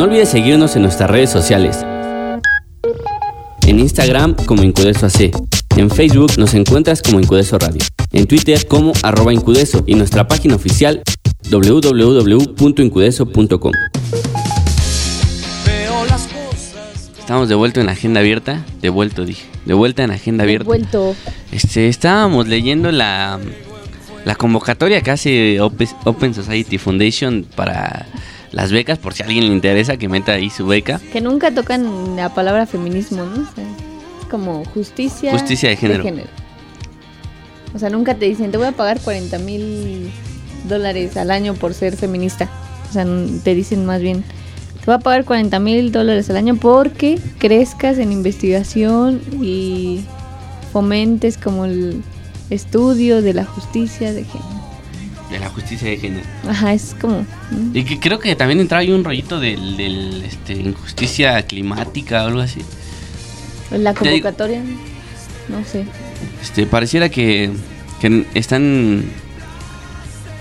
No olvides seguirnos en nuestras redes sociales. En Instagram como Incudeso AC. En Facebook nos encuentras como Incudeso Radio. En Twitter como arroba Incudeso y nuestra página oficial www.incudeso.com. Estamos de vuelta en Agenda Abierta. De vuelta dije. De vuelta en Agenda Abierta. De vuelto. Este, estábamos leyendo la, la convocatoria que hace Open Society Foundation para las becas, por si a alguien le interesa que meta ahí su beca. Que nunca tocan la palabra feminismo, ¿no? O sea, es como justicia. Justicia de género. de género. O sea, nunca te dicen, te voy a pagar 40 mil dólares al año por ser feminista. O sea, te dicen más bien, te voy a pagar 40 mil dólares al año porque crezcas en investigación y fomentes como el estudio de la justicia de género. De la justicia de género. Ajá, es como... ¿no? Y que creo que también entra ahí un rollito del, del este, injusticia climática o algo así. La convocatoria, no sé. Este, pareciera que, que están...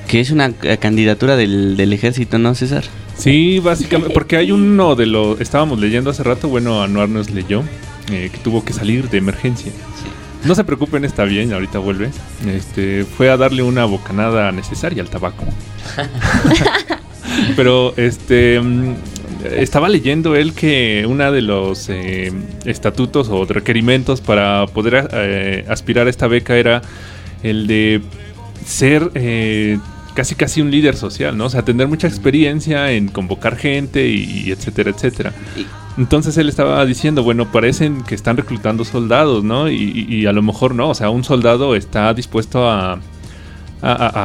Que es una candidatura del, del ejército, ¿no, César? Sí, básicamente, porque hay uno de los, estábamos leyendo hace rato, bueno, Anuar nos leyó, eh, que tuvo que salir de emergencia. No se preocupen, está bien, ahorita vuelve. Este, fue a darle una bocanada necesaria al tabaco. Pero este mm, estaba leyendo él que uno de los eh, estatutos o requerimientos para poder eh, aspirar a esta beca era el de ser eh, casi casi un líder social, ¿no? O sea, tener mucha experiencia en convocar gente y, y etcétera, etcétera. Entonces él estaba diciendo, bueno, parecen que están reclutando soldados, ¿no? Y, y- a lo mejor no, o sea, un soldado está dispuesto a,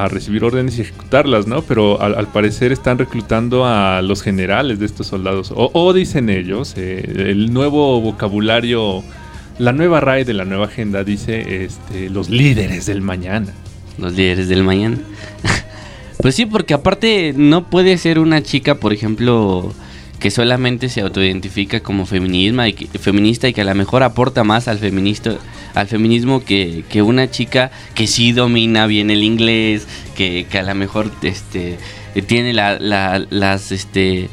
recibir órdenes y ejecutarlas, ¿no? Pero al, al parecer están reclutando a los generales de estos soldados. O, o dicen ellos, eh, el nuevo vocabulario, la nueva RAE de la nueva agenda dice este, los líderes del mañana. Los líderes del mañana. pues sí, porque aparte no puede ser una chica, por ejemplo, que solamente se autoidentifica como feminisma y que- feminista y que a lo mejor aporta más al al feminismo que, que una chica que sí domina bien el inglés, que, que a lo mejor este tiene la- las este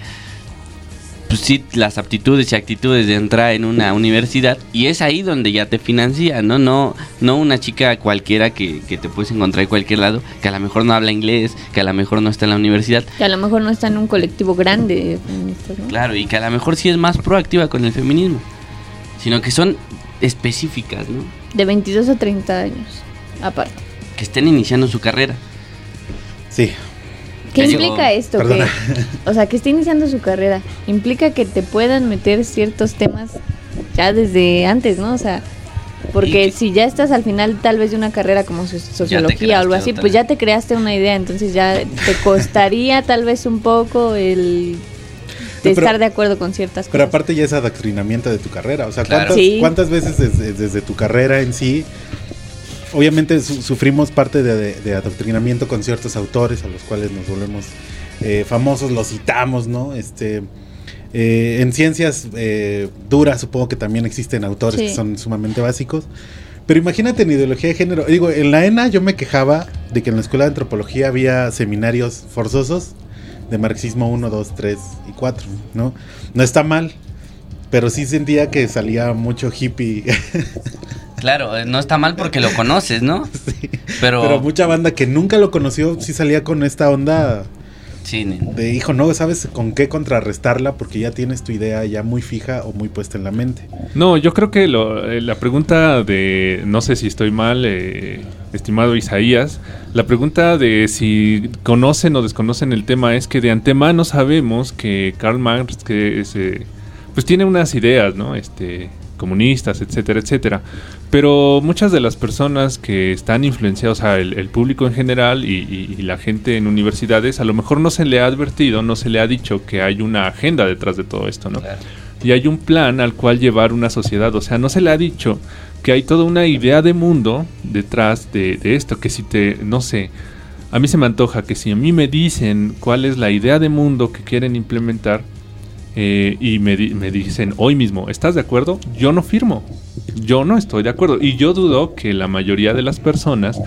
pues sí, las aptitudes y actitudes de entrar en una universidad y es ahí donde ya te financia, ¿no? No, no una chica cualquiera que, que te puedes encontrar en cualquier lado, que a lo mejor no habla inglés, que a lo mejor no está en la universidad, Que a lo mejor no está en un colectivo grande de feministas, ¿no? claro, y que a lo mejor sí es más proactiva con el feminismo, sino que son específicas, ¿no? De 22 a 30 años, aparte. Que estén iniciando su carrera. Sí, ¿Qué digo- implica esto? Que, o sea, que esté iniciando su carrera. Implica que te puedan meter ciertos temas ya desde antes, ¿no? O sea, porque si ya estás al final tal vez de una carrera como so- sociología o algo así, pues ya te creaste una idea, entonces ya te costaría tal vez un poco el de No, pero- estar de acuerdo con ciertas Pero cosas. aparte ya es adoctrinamiento de tu carrera. O sea, Claro. ¿cuántas, Sí. cuántas veces desde, desde tu carrera en sí? Obviamente su- sufrimos parte de, de- de adoctrinamiento con ciertos autores a los cuales nos volvemos eh, famosos, los citamos, ¿no? Este, eh, en ciencias eh, duras supongo que también existen autores Sí. que son sumamente básicos. Pero imagínate en ideología de género. Digo, en la ENA yo me quejaba de que en la escuela de antropología había seminarios forzosos de marxismo 1, 2, 3 y 4, ¿no? No está mal, pero sí sentía que salía mucho hippie. Claro, eh, no está mal porque lo conoces, ¿no? Pero, pero mucha banda que nunca lo conoció sí salía con esta onda sí, de, hijo, no sabes con qué contrarrestarla porque ya tienes tu idea ya muy fija o muy puesta en la mente. No, yo creo que lo- eh, la pregunta de, no sé si estoy mal, eh, estimado Isaías, la pregunta de si conocen o desconocen el tema es que de antemano sabemos que Karl Marx, que es, eh, pues tiene unas ideas, ¿no? Este, comunistas, etcétera, etcétera. Pero muchas de las personas que están influenciadas, o sea, el, el público en general y, y- y la gente en universidades, a lo mejor no se le ha advertido, no se le ha dicho que hay una agenda detrás de todo esto, ¿no? claro. y hay un plan al cual llevar una sociedad. O sea, no se le ha dicho que hay toda una idea de mundo detrás de, de esto, que si te, no sé, a mí se me antoja que si a mí me dicen cuál es la idea de mundo que quieren implementar eh, y me, di- me dicen hoy mismo, ¿estás de acuerdo? Yo no firmo, yo no estoy de acuerdo y yo dudo que la mayoría de las personas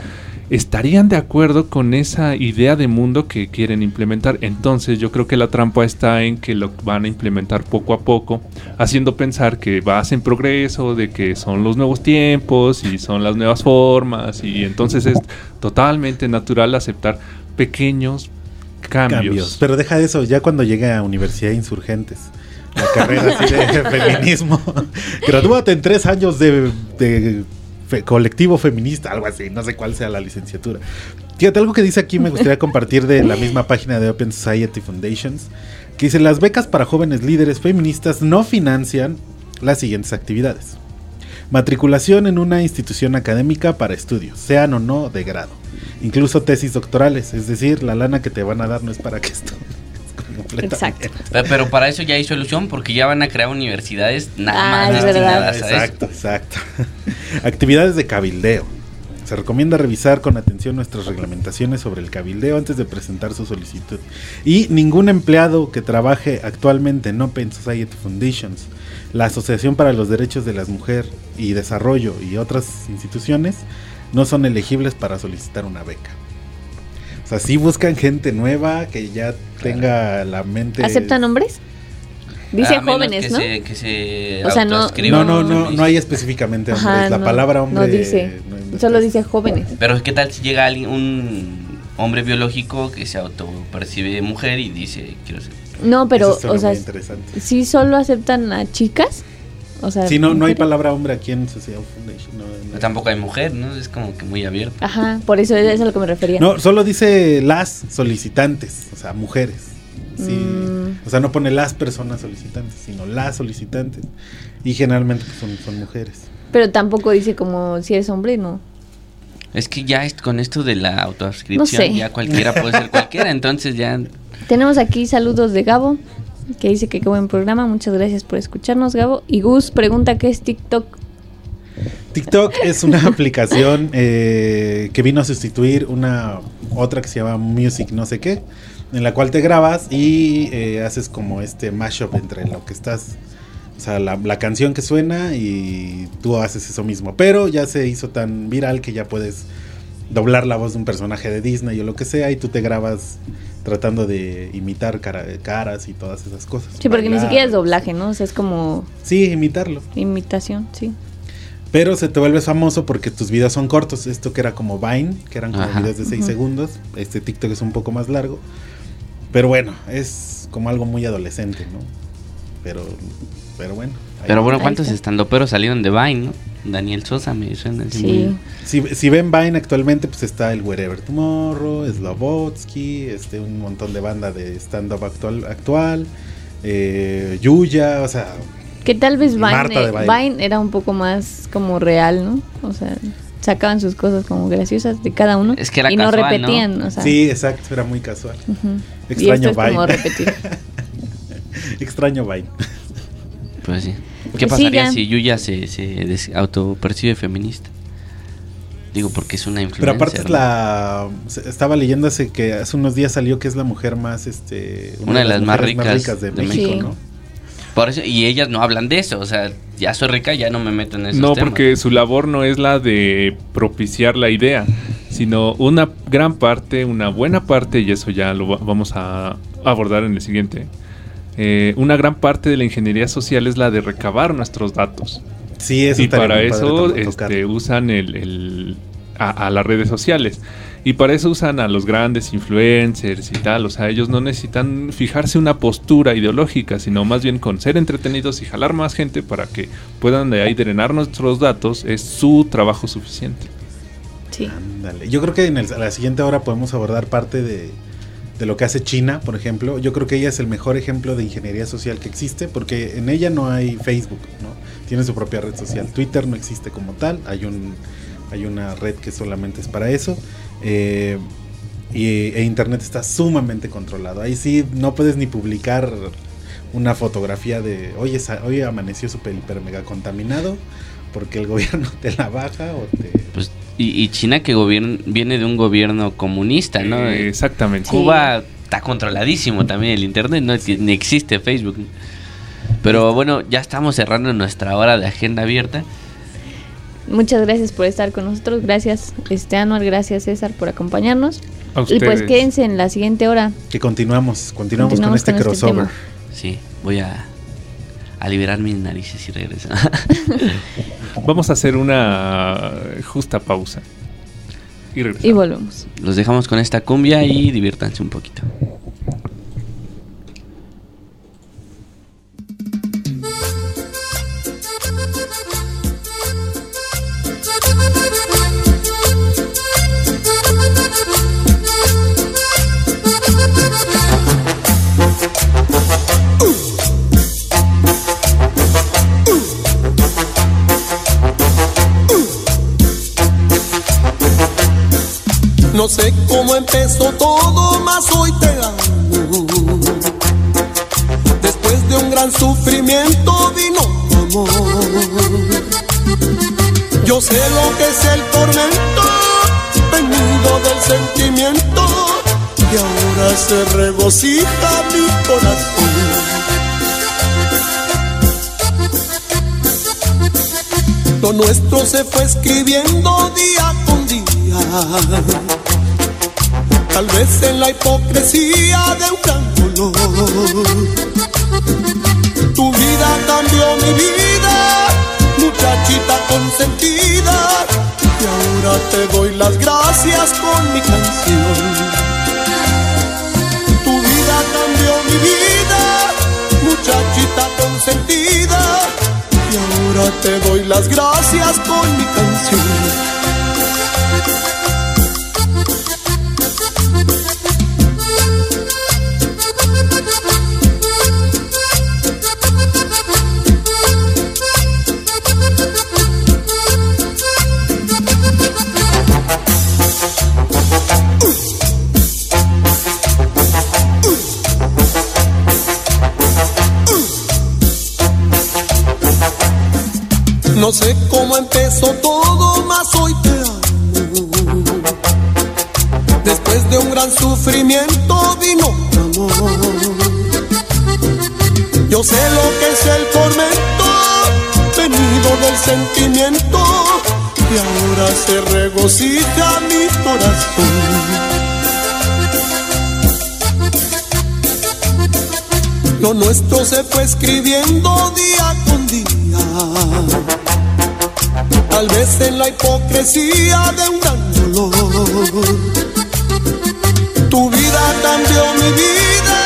estarían de acuerdo con esa idea de mundo que quieren implementar. Entonces yo creo que la trampa está en que lo van a implementar poco a poco, haciendo pensar que vas en progreso, de que son los nuevos tiempos y son las nuevas formas y entonces es totalmente natural aceptar pequeños cambios. Pero deja de eso, ya cuando llegue a Universidad de Insurgentes, la carrera así de feminismo, gradúate en tres años de, de fe- colectivo feminista, algo así, no sé cuál sea la licenciatura. Fíjate, algo que dice aquí me gustaría compartir de la misma página de Open Society Foundations, que dice, las becas para jóvenes líderes feministas no financian las siguientes actividades. Matriculación en una institución académica para estudios, sean o no de grado. Incluso tesis doctorales, es decir, la lana que te van a dar no es para que esto. Exacto. Pero, pero para eso ya hay solución porque ya van a crear universidades nada Ah, más es destinadas a eso. Exacto, exacto. Actividades de cabildeo. Se recomienda revisar con atención nuestras reglamentaciones sobre el cabildeo antes de presentar su solicitud. Y ningún empleado que trabaje actualmente en Open Society Foundations, la Asociación para los Derechos de las Mujeres y Desarrollo y otras instituciones no son elegibles para solicitar una beca. O sea, sí buscan gente nueva que ya tenga la mente... ¿Aceptan hombres? Dice jóvenes, que ¿no? Se, que se O sea, no- No, no, no, hay específicamente hombres. Ajá, la no, palabra hombre No dice. Solo dice jóvenes. Pero qué tal si llega alguien, un hombre biológico que se autopercibe mujer y dice quiero ser. No, pero, o sea, sí solo aceptan a chicas. O sea, Sí, no, no hay palabra hombre aquí en Sociedad Foundation. No, no. Tampoco hay mujer, ¿no? Es como que muy abierto. Ajá, por eso es a lo que me refería. No, solo dice las solicitantes, o sea, mujeres. Sí. Mm. O sea, no pone las personas solicitantes, sino las solicitantes. Y generalmente pues, son, son mujeres. Pero tampoco dice como si eres hombre, no. Es que ya es, con esto de la No sé. ya cualquiera puede ser cualquiera, entonces ya Tenemos aquí saludos de Gabo, que dice que qué buen programa. Muchas gracias por escucharnos, Gabo. Y Gus pregunta qué es TikTok. TikTok es una aplicación eh, que vino a sustituir una otra que se llama Music no sé qué, en la cual te grabas y eh, haces como este mashup entre lo que estás, o sea, la, la canción que suena y tú haces eso mismo. Pero ya se hizo tan viral que ya puedes doblar la voz de un personaje de Disney o lo que sea y tú te grabas tratando de imitar cara- caras y todas esas cosas. Sí, porque ni siquiera es doblaje, ¿no? O sea, es como Sí, imitarlo. imitación, sí. Pero se te vuelves famoso porque tus videos son cortos. Esto que era como Vine, que eran como Ajá. videos de 6 Ujú. segundos. Este TikTok es un poco más largo. Pero bueno, es como algo muy adolescente, ¿no? Pero, pero bueno. Pero bueno, ¿cuántos estandoperos salieron de Vine, no? Daniel Sosa me suena así Sí. Si, si ven Vine actualmente, pues está el Wherever Tomorrow, Slobotsky, este, un montón de banda de stand-up actual, actual eh, Yuya, o sea, Que tal vez Vine, Marta de Baile. Vine era un poco más como real, ¿no? O sea, sacaban sus cosas como graciosas de cada uno. Es que era y no casual, ¿no? repetían, o sea. sí, exacto, era muy casual. ujú. y Extraño esto es como Vine. repetir. Extraño Vine. Pues sí. Pues ¿Qué sí, pasaría ya. si Yuya se, se autopercibe feminista? Digo, porque es una Pero influencer. aparte es ¿no? la estaba leyendo hace que hace unos días salió que es la mujer más este Una de las más ricas de, de México, México. ¿no? Por eso, y ellas no hablan de eso, o sea, ya soy rica, ya no me meto en esos No, temas. porque su labor no es la de propiciar la idea, sino una gran parte, una buena parte, y eso ya lo va- vamos a abordar en el siguiente. Eh, una gran parte de la ingeniería social es la de recabar nuestros datos. Sí, eso y para eso este, usan el, el- a, a las redes sociales. Y para eso usan a los grandes influencers y tal. O sea, ellos no necesitan fijarse una postura ideológica, sino más bien con ser entretenidos y jalar más gente para que puedan de ahí drenar nuestros datos. Es su trabajo suficiente. Sí. Ándale. Yo creo que en el- a la siguiente hora podemos abordar parte de, de lo que hace China, por ejemplo. Yo creo que ella es el mejor ejemplo de ingeniería social que existe, porque en ella no hay Facebook, ¿no? Tiene su propia red social. Twitter no existe como tal, hay un hay una red que solamente es para eso. eh, y, e Internet está sumamente controlado. Ahí sí no puedes ni publicar una fotografía de, oye, hoy amaneció súper hiper mega contaminado, porque el gobierno te la baja o te... Pues, y, y China que viene de un gobierno comunista, ¿no? Eh, exactamente. Sí. Cuba está controladísimo también el internet, no ni existe Facebook. Pero bueno, ya estamos cerrando nuestra hora de agenda abierta. Muchas gracias por estar con nosotros. Gracias, este Anuar, gracias César por acompañarnos. A Y pues quédense en la siguiente hora. Que continuamos, continuamos, con este con este crossover. Sí, voy a, a liberar mis narices y regreso. Vamos a hacer una justa pausa. Y regresamos. Y volvemos. Los dejamos con esta cumbia y diviértanse un poquito. No sé cómo empezó todo, mas hoy te amo. Después de un gran sufrimiento vino amor. Yo sé lo que es el tormento, venido del sentimiento, y ahora se regocija mi corazón. Lo nuestro se fue escribiendo día con día. Tal vez en la hipocresía de un gran dolor. Tu vida cambió mi vida, muchachita consentida. Y ahora te doy las gracias con mi canción. Tu vida cambió mi vida, muchachita consentida. Y ahora te doy las gracias con mi canción. No sé cómo empezó todo, mas hoy te amo. Después de un gran sufrimiento vino amor. Yo sé lo que es el tormento, venido del sentimiento, y ahora se regocija mi corazón. Lo nuestro se fue escribiendo día con día. Tal vez en la hipocresía de un gran dolor. Tu vida cambió mi vida,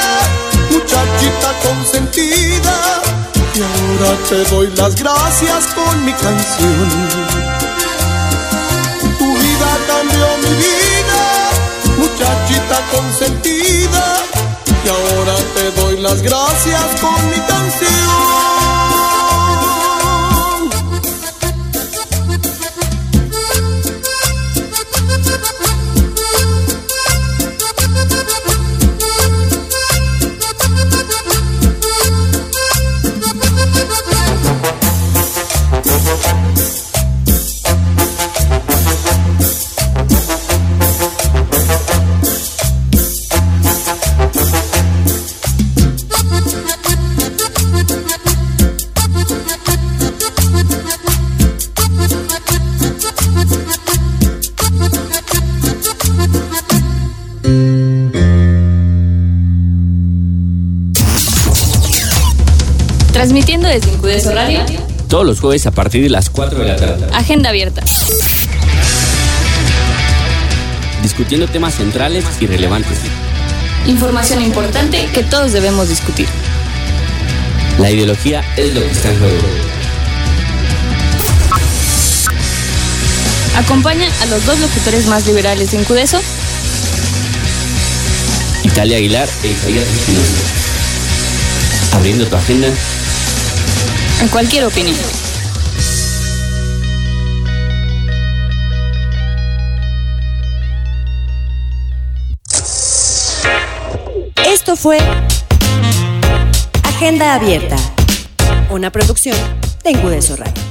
muchachita consentida. Y ahora te doy las gracias con mi canción. Tu vida cambió mi vida, muchachita consentida. Y ahora te doy las gracias con mi canción. Radio, Todos los jueves a partir de las 4 de la tarde. Agenda Abierta. Discutiendo temas centrales y relevantes. Información importante que todos debemos discutir. La ideología es lo que está en juego. Acompaña a los dos locutores más liberales de Incudeso, Italia Aguilar e Isaías Espinosa. Abriendo tu agenda en cualquier opinión. Esto fue Agenda Abierta, una producción de Incudeso Radio.